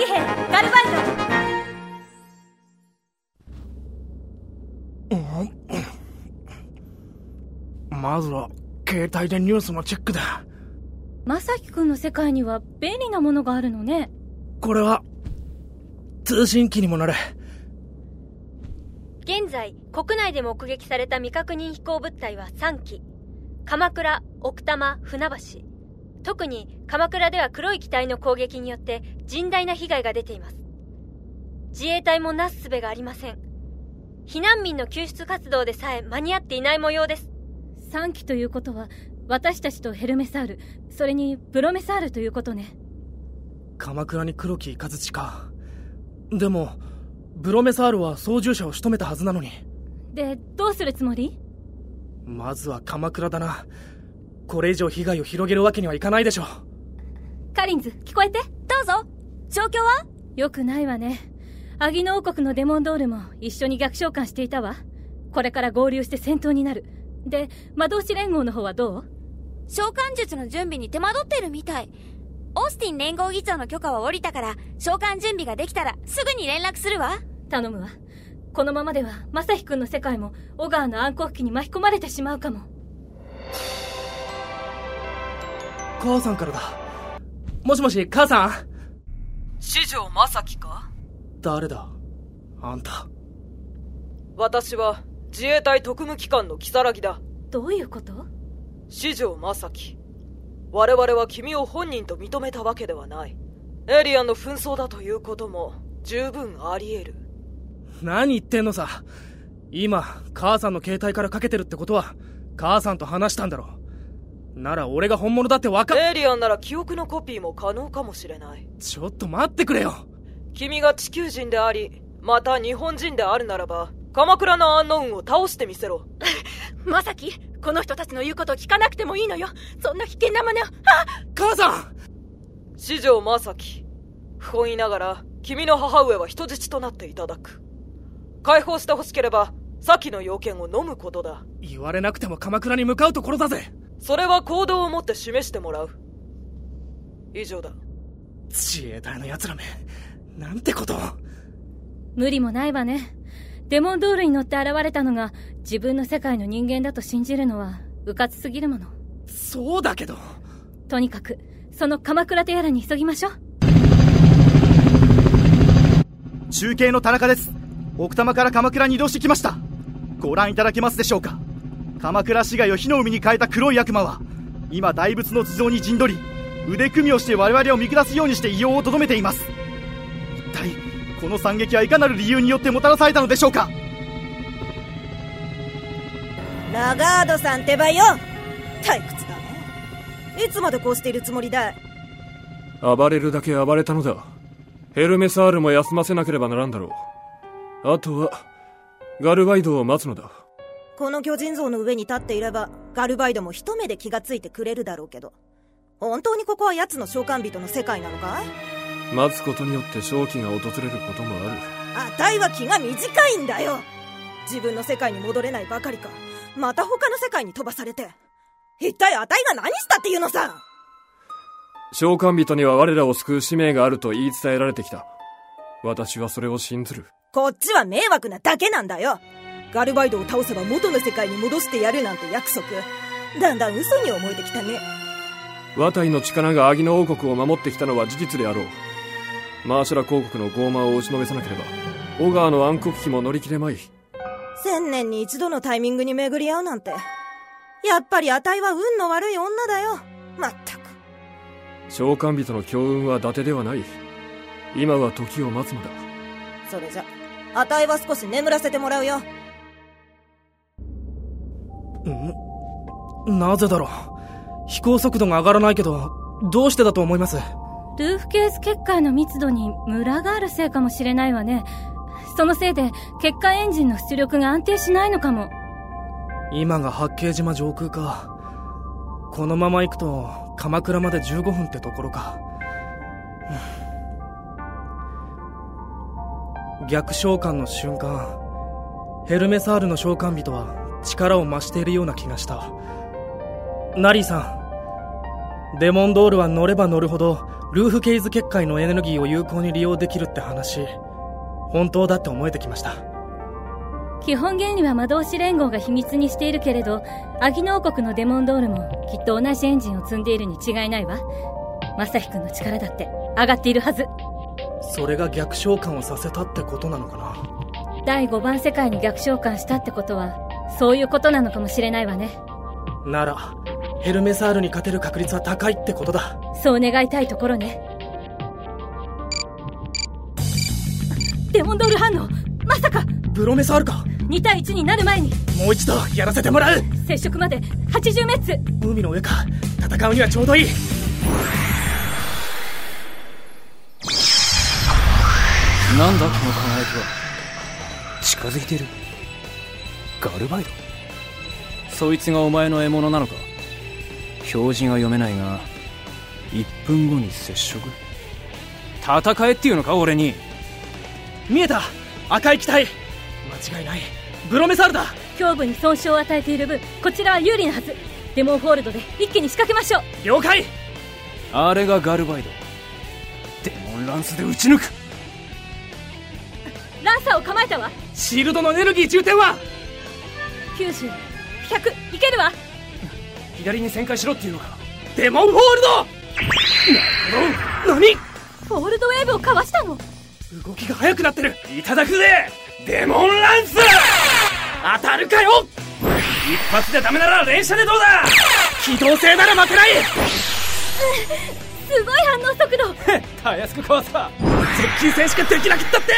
騎兵ガルバイドまずは携帯でニュースのチェックだ。まさきくんの世界には便利なものがあるのね。これは通信機にもなる。現在国内で目撃された未確認飛行物体は3機。鎌倉奥多摩船橋特に鎌倉では黒い機体の攻撃によって甚大な被害が出ています。自衛隊もなすすべがありません。避難民の救出活動でさえ間に合っていない模様です。3機ということは私たちとヘルメサールそれにプロメサールということね。鎌倉に黒木雷か。でもブロメサールは操縦者を仕留めたはずなのに。でどうするつもり？まずは鎌倉だなこれ以上被害を広げるわけにはいかないでしょカリンズ聞こえて？どうぞ。状況は？よくないわね。アギノ王国のデモンドールも一緒に逆召喚していたわ。これから合流して戦闘になる。で魔導士連合の方はどう？召喚術の準備に手間取ってるみたい。オースティン連合議長の許可は下りたから召喚準備ができたらすぐに連絡するわ。頼むわ。このままでは正輝くんの世界も小川の暗黒期に巻き込まれてしまうかも母さんからだ。もしもし母さん？四条正樹か？誰だ？あんた。私は自衛隊特務機関の如月だ。どういうこと？四条正樹。我々は君を本人と認めたわけではない。エリアンの紛争だということも十分あり得る。何言ってんのさ。今母さんの携帯からかけてるってことは母さんと話したんだろなら俺が本物だって分かエイリアンなら記憶のコピーも可能かもしれない。ちょっと待ってくれよ。君が地球人でありまた日本人であるならば鎌倉のアンノウンを倒してみせろ。まさきこの人たちの言うことを聞かなくてもいいのよ。そんな危険な真似を。母さん！四条正樹不本意ながら君の母上は人質となっていただく。解放してほしければ先の要件を飲むことだ。言われなくても鎌倉に向かうところだぜそれは行動をもって示してもらう。以上だ。自衛隊の奴らめ。なんてことを。無理もないわね。デモンドールに乗って現れたのが自分の世界の人間だと信じるのは迂闊すぎるもの。そうだけど。とにかくその鎌倉とやらに急ぎましょう。中継の田中です。奥多摩から鎌倉に移動してきました。ご覧いただけますでしょうか鎌倉市街を火の海に変えた黒い悪魔は今大仏の地蔵に陣取り腕組みをして我々を見下すようにして異様をとどめています。一体この惨劇はいかなる理由によってもたらされたのでしょうか？ラガードさんってばよ。退屈だね。いつまでこうしているつもりだ暴れるだけ暴れたのだ。ヘルメサールも休ませなければならんだろう。あとはガルバイドを待つのだこの巨人像の上に立っていればガルバイドも一目で気がついてくれるだろうけど。本当にここは奴の召喚人の世界なのかい？待つことによって正気が訪れることもある。あたいは気が短いんだよ。自分の世界に戻れないばかりか。また他の世界に飛ばされて。一体あたいが何したっていうのさ！召喚人には我らを救う使命があると言い伝えられてきた私はそれを信ずるこっちは迷惑なだけなんだよガルバイドを倒せば元の世界に戻してやるなんて約束。だんだん嘘に思えてきたね。ワタイの力がアギノ王国を守ってきたのは事実であろう。マーシャラ公国の傲慢を押しのめさなければ小川の暗黒期も乗り切れまい。千年に一度のタイミングに巡り合うなんて。やっぱりあたいは運の悪い女だよ。まったく。召喚人の強運は伊達ではない。今は時を待つのだ。それじゃあたいは少し眠らせてもらうよなぜだろう？飛行速度が上がらないけどどうしてだと思います？ルーフケース結界の密度にムラがあるせいかもしれないわね。そのせいで結界エンジンの出力が安定しないのかも。今が八景島上空か。このまま行くと鎌倉まで15分ってところか。逆召喚の瞬間ヘルメサールの召喚人は力を増しているような気がしたナリーさん。デモンドールは乗れば乗るほどルーフケイズ結界のエネルギーを有効に利用できるって話。本当だって思えてきました。基本原理は魔導士連合が秘密にしているけれどアギノ王国のデモンドールもきっと同じエンジンを積んでいるに違いないわ。マサヒ君の力だって上がっているはず。それが逆召喚をさせたってことなのかな。第5番世界に逆召喚したってことはそういうことなのかもしれないわね。ならヘルメサールに勝てる確率は高いってことだ。そう願いたいところね。デモンドール反応まさか。ブロメサールか。2対1になる前に。もう一度やらせてもらう。接触まで80メッツ。海の上か。戦うにはちょうどいい。なんだこの輝きは。近づいてる。ガルバイド。そいつがお前の獲物なのか表示が読めないが1分後に接触？戦えっていうのか俺に。見えた。赤い機体。間違いない。ブロメサールだ。胸部に損傷を与えている分こちらは有利なはず。デモンホールドで一気に仕掛けましょう。了解。あれがガルバイド。デモンランスで撃ち抜く。ランサーを構えたわ。シールドのエネルギー充填は。90100いけるわ左に旋回しろっていうのか。デモンホールド！なるほど何？フォールドウェーブをかわしたの？動きが速くなってる。いただくぜ！デモンランス！当たるかよ！一発でダメなら連射でどうだ！機動性なら負けない！すごい反応速度！たやすくかわした接近戦しかできなくったって！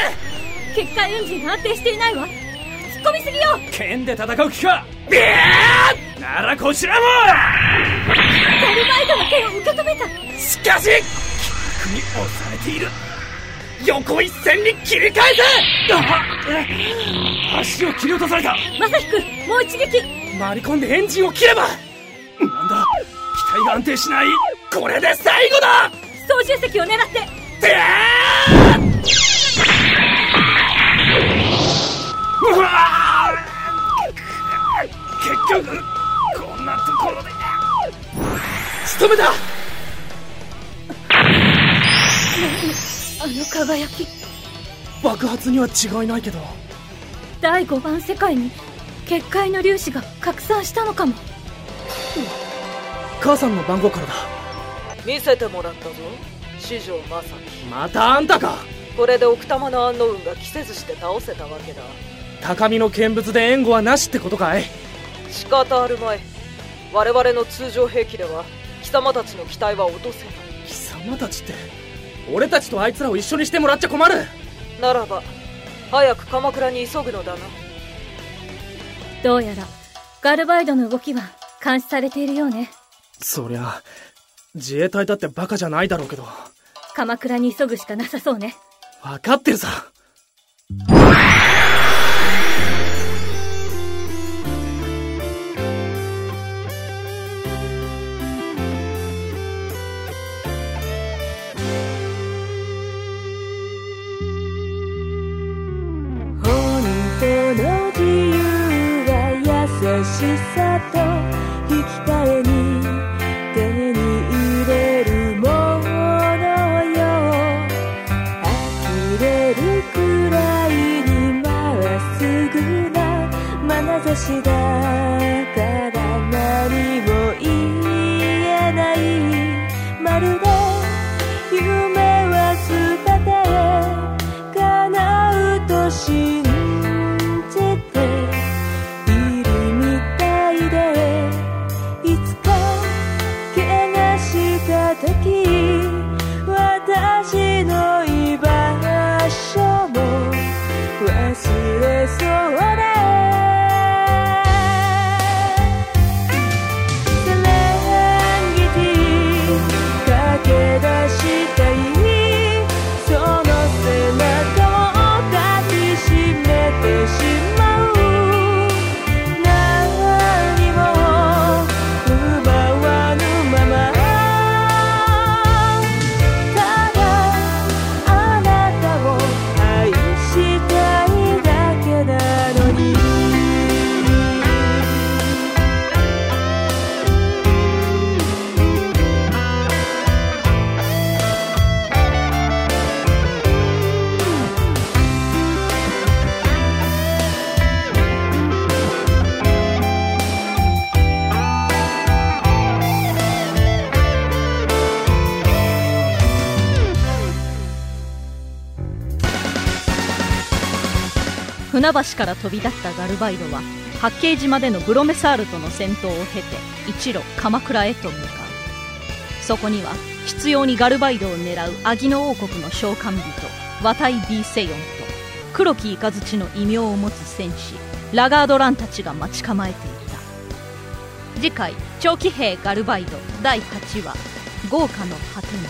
結界エンジンが安定していないわ。突っ込みすぎよ！剣で戦う気か！ビャーならこちらも！ガルバイドの剣を受け止めた。しかし逆に押されている。横一線に切り替えて！足を切り落とされた。まさひくんもう一撃。回り込んでエンジンを切れば！なんだ機体が安定しない。これで最後だ！操縦席を狙って。てうわ結局仕留めた！あの輝き。爆発には違いないけど。第5番世界に結界の粒子が拡散したのかも。母さんの番号からだ。見せてもらったぞ。四条正樹。またあんたか！これで奥多摩の安納運が着せずして倒せたわけだ。高みの見物で援護はなしってことかい？仕方あるまい。我々の通常兵器では貴様たちの機体は落とせない。貴様たちって俺たちとあいつらを一緒にしてもらっちゃ困る。ならば早く鎌倉に急ぐのだな。どうやらガルバイドの動きは監視されているようね。そりゃ自衛隊だってバカじゃないだろうけど。鎌倉に急ぐしかなさそうね。分かってるさしさと引き換えに手に入れるものよ。呆れるくらいにまっすぐな眼差しだ。船橋から飛び立ったガルバイドは八景島でのブロメサールとの戦闘を経て一路鎌倉へと向かう。そこには執拗にガルバイドを狙うアギノ王国の召喚人ワタイ・ビーセヨンと黒き雷の異名を持つ戦士ラガードランたちが待ち構えていた。次回長騎兵ガルバイド第8話豪華の果てに。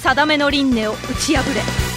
定めの輪廻を打ち破れ。